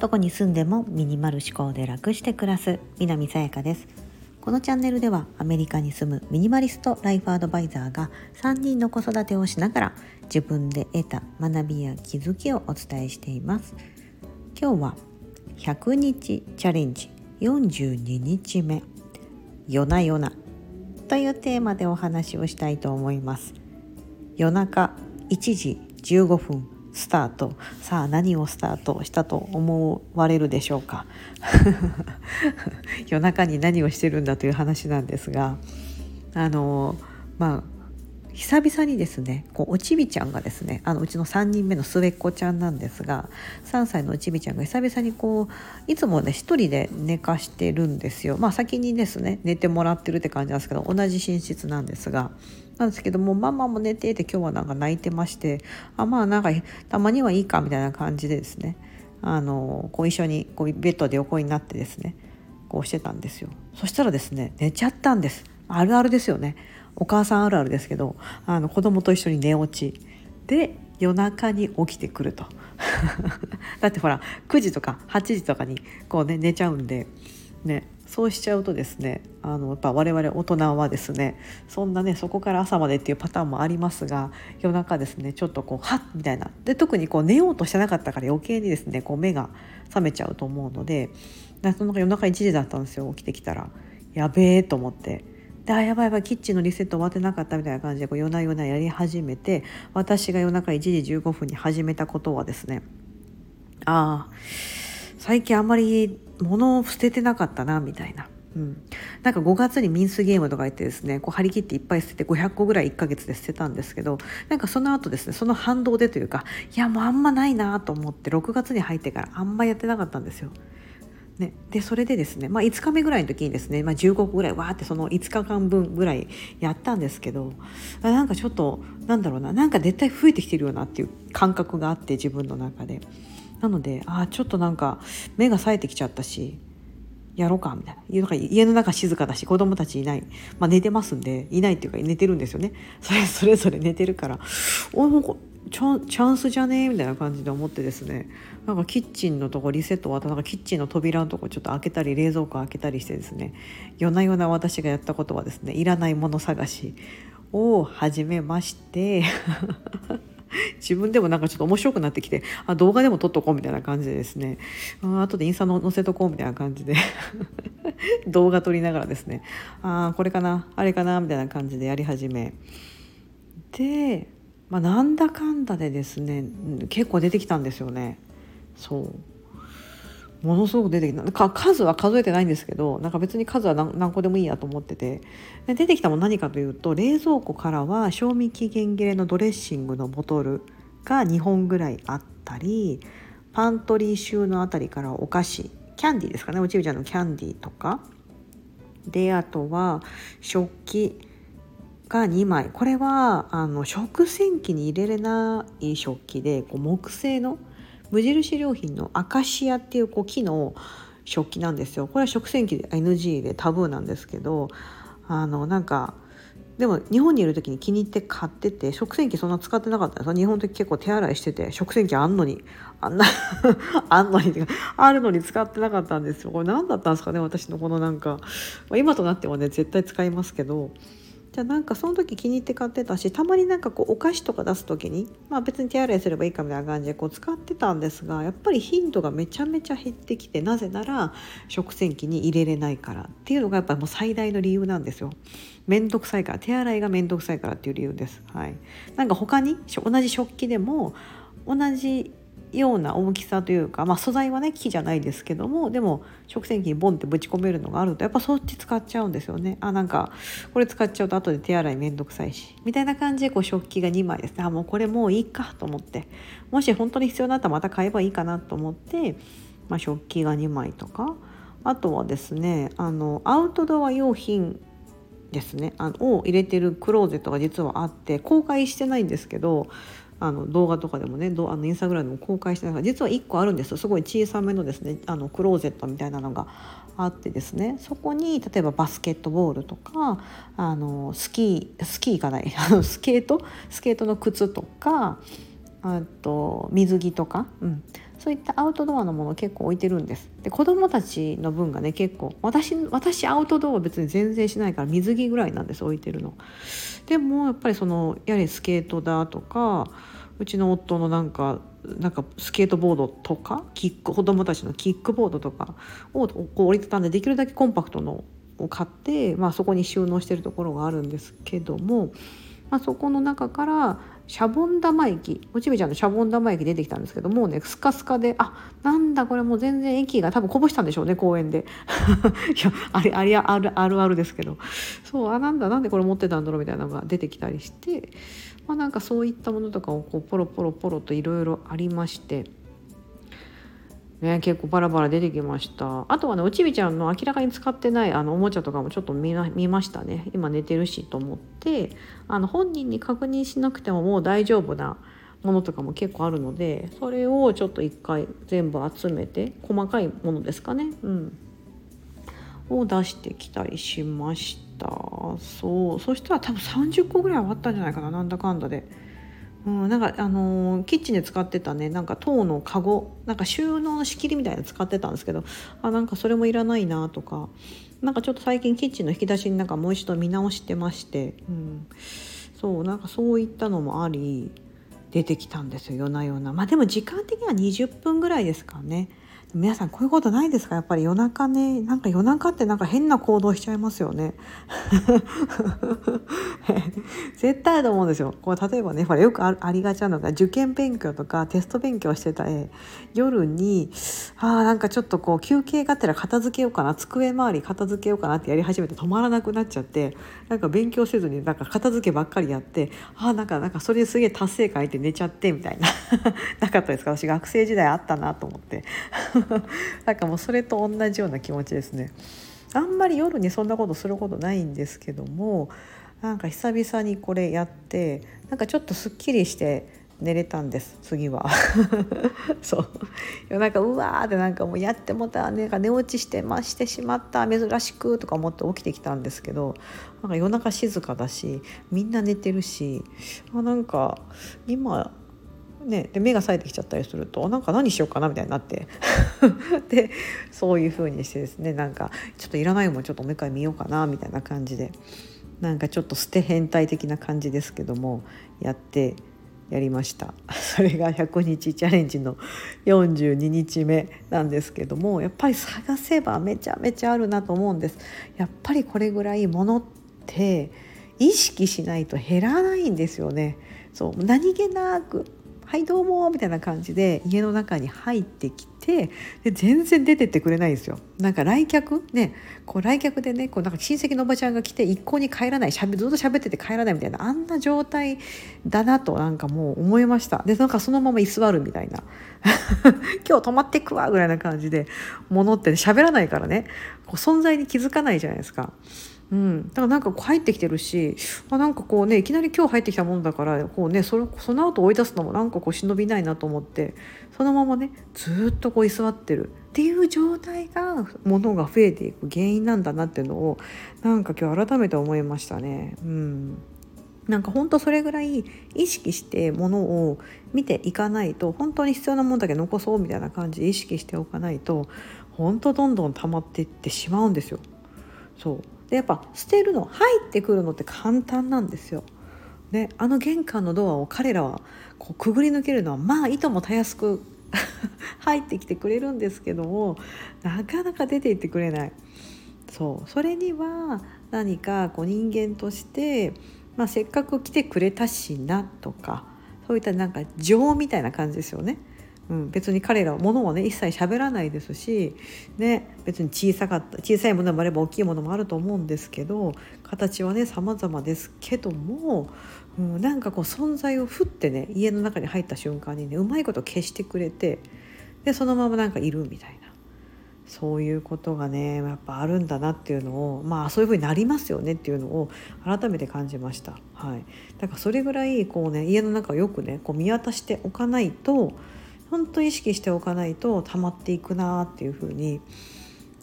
どこに住んでもミニマル思考で楽して暮らす南さやかです。このチャンネルではアメリカに住むミニマリストライフアドバイザーが3人の子育てをしながら自分で得た学びや気づきをお伝えしています。今日は100日チャレンジ42日目夜な夜なというテーマでお話をしたいと思います。夜中1時15分スタート。さあ何をスタートしたと思われるでしょうか？夜中に何をしてるんだという話なんですがあのまあ久々にですねこうおちびちゃんがですねあのうちの3人目の末っ子ちゃんなんですが3歳のおちびちゃんが久々にこういつもね1人で寝かしてるんですよ。まあ先にですね寝てもらってるって感じなんですけど同じ寝室なんですがなんですけどもママも寝てて今日はなんか泣いてましてあまあなんかたまにはいいかみたいな感じでですねあのこう一緒にこうベッドで横になってですねこうしてたんですよ。そしたらですね寝ちゃったんです。あるあるですよね。お母さんあるあるですけどあの子供と一緒に寝落ち。で夜中に起きてくると。だってほら9時とか8時とかにこうね寝ちゃうんでねそうしちゃうとですねあのやっぱ我々大人はですねそんなねそこから朝までっていうパターンもありますが夜中ですねちょっとこうはっみたいな。で特にこう寝ようとしてなかったから余計にですねこう目が覚めちゃうと思うのでその夜中1時だったんですよ起きてきたら。やべえと思って。であやばいやばいキッチンのリセット終わってなかったみたいな感じでこう夜な夜なやり始めて私が夜中1時15分に始めたことはですねああ最近あんまり物を捨ててなかったなみたいな。うん、なんか5月にミンスゲームとか言ってですねこう張り切っていっぱい捨てて500個ぐらい1ヶ月で捨てたんですけどなんかその後ですねその反動でというかいやもうあんまないなと思って6月に入ってからあんまやってなかったんですよ。ね、でそれでですね、まあ、5日目ぐらいの時にですね、まあ、15個ぐらいわーってその5日間分ぐらいやったんですけどなんかちょっとなんだろうななんか絶対増えてきてるよなっていう感覚があって自分の中で。なのでああちょっとなんか目が冴えてきちゃったしやろうかみたいな。家の中静かだし子供たちいない、まあ、寝てますんでいないっていうか寝てるんですよね。それそれぞれ寝てるから。おチャンスじゃね？えみたいな感じで思ってですね。なんかキッチンのとこリセット終わったなんかキッチンの扉のとこちょっと開けたり冷蔵庫開けたりしてですね。夜な夜な私がやったことはですねいらないもの探しを始めまして。自分でもなんかちょっと面白くなってきてあ動画でも撮っとこうみたいな感じでですね。あ後でインスタの載せとこうみたいな感じで。動画撮りながらですね。ああこれかなあれかなみたいな感じでやり始め。でまあ、なんだかんだでですね結構出てきたんですよね。そう。ものすごく出てきた。か数は数えてないんですけどなんか別に数は何個でもいいやと思ってて。で出てきたも何かというと冷蔵庫からは賞味期限切れのドレッシングのボトルが2本ぐらいあったりパントリー収納あたりからお菓子キャンディーですかね。おちびちゃんのキャンディーとか。であとは食器。が2枚。これはあの食洗機に入れれない食器でこう木製の無印良品のアカシアっていうこう木の食器なんですよ。これは食洗機で NG でタブーなんですけどあのなんかでも日本にいる時に気に入って買ってて食洗機そんな使ってなかったんです日本の時結構手洗いしてて食洗機あんのにあんな あんのにあるのに使ってなかったんですよ。これ何だったんですかね私のこのなんか、今となってはね絶対使いますけど。じゃあなんかその時気に入って買ってたしたまになんかこうお菓子とか出す時にまあ別に手洗いすればいいかみたいな感じでこう使ってたんですがやっぱり頻度がめちゃめちゃ減ってきてなぜなら食洗機に入れれないからっていうのがやっぱりもう最大の理由なんですよ。めんどくさいから手洗いがめんどくさいからっていう理由です。はい、なんか他に同じ食器でも同じような大きさというか、まあ、素材はね木じゃないですけどもでも食洗機にボンってぶち込めるのがあるとやっぱそっち使っちゃうんですよね。あなんかこれ使っちゃうと後で手洗いめんどくさいしみたいな感じでこう食器が2枚ですね。あもうこれもういいかと思って。もし本当に必要になったらまた買えばいいかなと思って、まあ、食器が2枚とか。あとはですねあのアウトドア用品ですね。あのを入れてるクローゼットが実はあって公開してないんですけどあの動画とかでもねあのインスタグラムでも公開してないから実は1個あるんですすごい小さめのですねあのクローゼットみたいなのがあってですね。そこに例えばバスケットボールとかあのスキースキーがない スケート？スケートの靴とかあと水着とか、うん、そういったアウトドアのものを結構置いてるんです。で子供たちの分がね結構私私アウトドアは別に全然しないから水着ぐらいなんです置いてるの。でもやっぱりそのやれスケートだとかうちの夫のなんかなんかスケートボードとかキック子供たちのキックボードとかをこう折りたたんでできるだけコンパクトのを買って、まあ、そこに収納してるところがあるんですけども、まあ、そこの中からシャボン玉液おちびちゃんのシャボン玉液出てきたんですけどもうねスカスカであなんだこれもう全然液が多分こぼしたんでしょうね公園で。いやあれあれあるあるあるですけど。そうあなんだなんでこれ持ってたんだろうみたいなのが出てきたりして、まあ、なんかそういったものとかをこうポロポロポロといろいろありまして。ね、結構バラバラ出てきました。あとはねおちびちゃんの明らかに使ってないあのおもちゃとかもちょっと見ましたね。今寝てるしと思って。あの本人に確認しなくてももう大丈夫なものとかも結構あるのでそれをちょっと一回全部集めて細かいものですかね。うん。を出してきたりしました。そう。そしたら多分30個ぐらい終わったんじゃないかな。なんだかんだで。うん、なんかあのー、キッチンで使ってたねなんか塔のカゴなんか収納の仕切りみたいなの使ってたんですけどあなんかそれもいらないなとかなんかちょっと最近キッチンの引き出しになんかもう一度見直してまして、うん、そうなんかそういったのもあり出てきたんですよ夜な夜な。まあでも時間的には20分ぐらいですかね。皆さんこういうことないですか？やっぱり夜中ね。なんか夜中ってなんか変な行動しちゃいますよね。絶対だと思うんですよ。これ例えばねほらよくありがちなのが受験勉強とかテスト勉強してた絵。夜にあなんかちょっとこう休憩がてら片付けようかな。机周り片付けようかなってやり始めて止まらなくなっちゃってなんか勉強せずになんか片付けばっかりやってあなんかなんかそれすげえ達成感って寝ちゃってみたいな。なかったですか？私学生時代あったなと思って。なんかもうそれと同じような気持ちですね。あんまり夜にそんなことすることないんですけどもなんか久々にこれやってなんかちょっとすっきりして寝れたんです次は そうなんかうわーってなんかもうやってもたなんか寝落ちしてましてしまった珍しくとか思って起きてきたんですけどなんか夜中静かだしみんな寝てるしあなんか今ね、で目が冴えてきちゃったりするとなんか何しようかなみたいになって。でそういう風にしてですねなんかちょっといらないもんちょっともう一回見ようかなみたいな感じで。なんかちょっと捨て変態的な感じですけどもやってやりました。それが100日チャレンジの42日目なんですけどもやっぱり探せばめちゃめちゃあるなと思うんです。やっぱりこれぐらいものって意識しないと減らないんですよね。そう何気なくはいどうも」みたいな感じで家の中に入ってきてで全然出てってくれないんですよ。なんか来客ねこう来客でねこうなんか親戚のおばちゃんが来て一向に帰らないしゃべずっと喋ってて帰らないみたいなあんな状態だなとなんかもう思いましたでなんかそのまま居座るみたいな 今日泊まっていくわぐらいな感じで物って喋らないからねこう存在に気づかないじゃないですか。うん、だからなんかこう入ってきてるし、まあ、なんかこうねいきなり今日入ってきたもんだからこうねそれその後追い出すのもなんかこう忍びないなと思ってそのままねずっとこう居座ってるっていう状態が物が増えていく原因なんだなっていうのをなんか今日改めて思いましたね。うんなんか本当それぐらい意識してものを見ていかないと本当に必要なものだけ残そうみたいな感じで意識しておかないと本当どんどん溜まっていってしまうんですよ。そうでやっぱ捨てるの入ってくるのって簡単なんですよ。ね、あの玄関のドアを彼らはこうくぐり抜けるのはまあいともたやすく 入ってきてくれるんですけどもなかなか出ていってくれないそうそれには何かこう人間として、まあ、せっかく来てくれたしなとかそういったなんか情みたいな感じですよね。うん、別に彼らは物をね一切喋らないですし、ね、別に小さかった小さいものもあれば大きいものもあると思うんですけど形はね様々ですけども、うん、なんかこう存在をふってね家の中に入った瞬間にねうまいこと消してくれてでそのままなんかいるみたいな。そういうことがねやっぱあるんだなっていうのをまあそういうふうになりますよねっていうのを改めて感じました。はい、だからそれぐらいこうね家の中をよくねこう見渡しておかないとほんと意識しておかないと溜まっていくなっていうふうに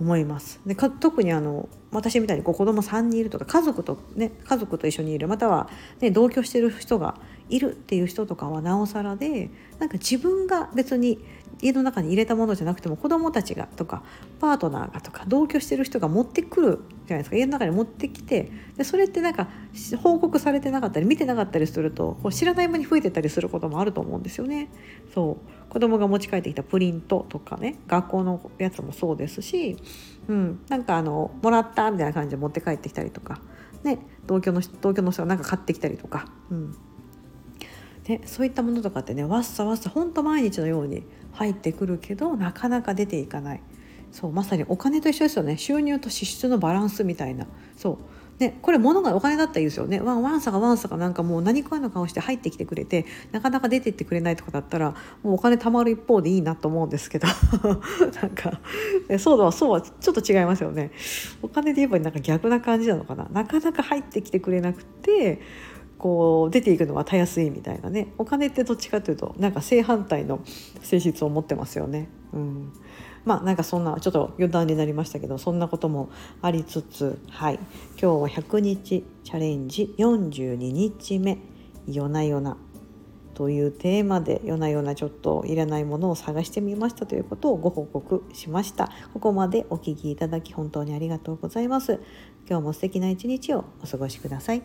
思います。で特にあの私みたいにこう子供3人いるとか家族とね家族と一緒にいるまたは、ね、同居してる人がいるっていう人とかはなおさらでなんか自分が別に家の中に入れたものじゃなくても子どもたちがとかパートナーがとか同居してる人が持ってくるじゃないですか家の中に持ってきてでそれってなんか報告されてなかったり見てなかったりするとこう知らない間に増えてたりすることもあると思うんですよね。そう子供が持ち帰ってきたプリントとかね学校のやつもそうですし、うん、なんかあのもらったみたいな感じで持って帰ってきたりとか、ね、同居の同居の人が何か買ってきたりとか。うんね、そういったものとかってねわっさわっさほんと毎日のように入ってくるけどなかなか出ていかない。そうまさにお金と一緒ですよね。収入と支出のバランスみたいな。そう。ね、これ物がお金だったらいいですよね。ワンワンサがワンサがなんかもう何食わぬ顔して入ってきてくれてなかなか出てってくれないとかだったらもうお金貯まる一方でいいなと思うんですけど。なんかそうだそうはちょっと違いますよね。お金で言えばなんか逆な感じなのかな。なかなか入ってきてくれなくてこう出ていくのはたやすいみたいなね。お金ってどっちかというとなんか正反対の性質を持ってますよね。うん。まあなんかそんなちょっと余談になりましたけどそんなこともありつつはい。今日は100日チャレンジ42日目夜な夜な。というテーマで夜な夜なちょっといらないものを探してみました。ということをご報告しました。ここまでお聴きいただき本当にありがとうございます。今日も素敵な一日をお過ごしください。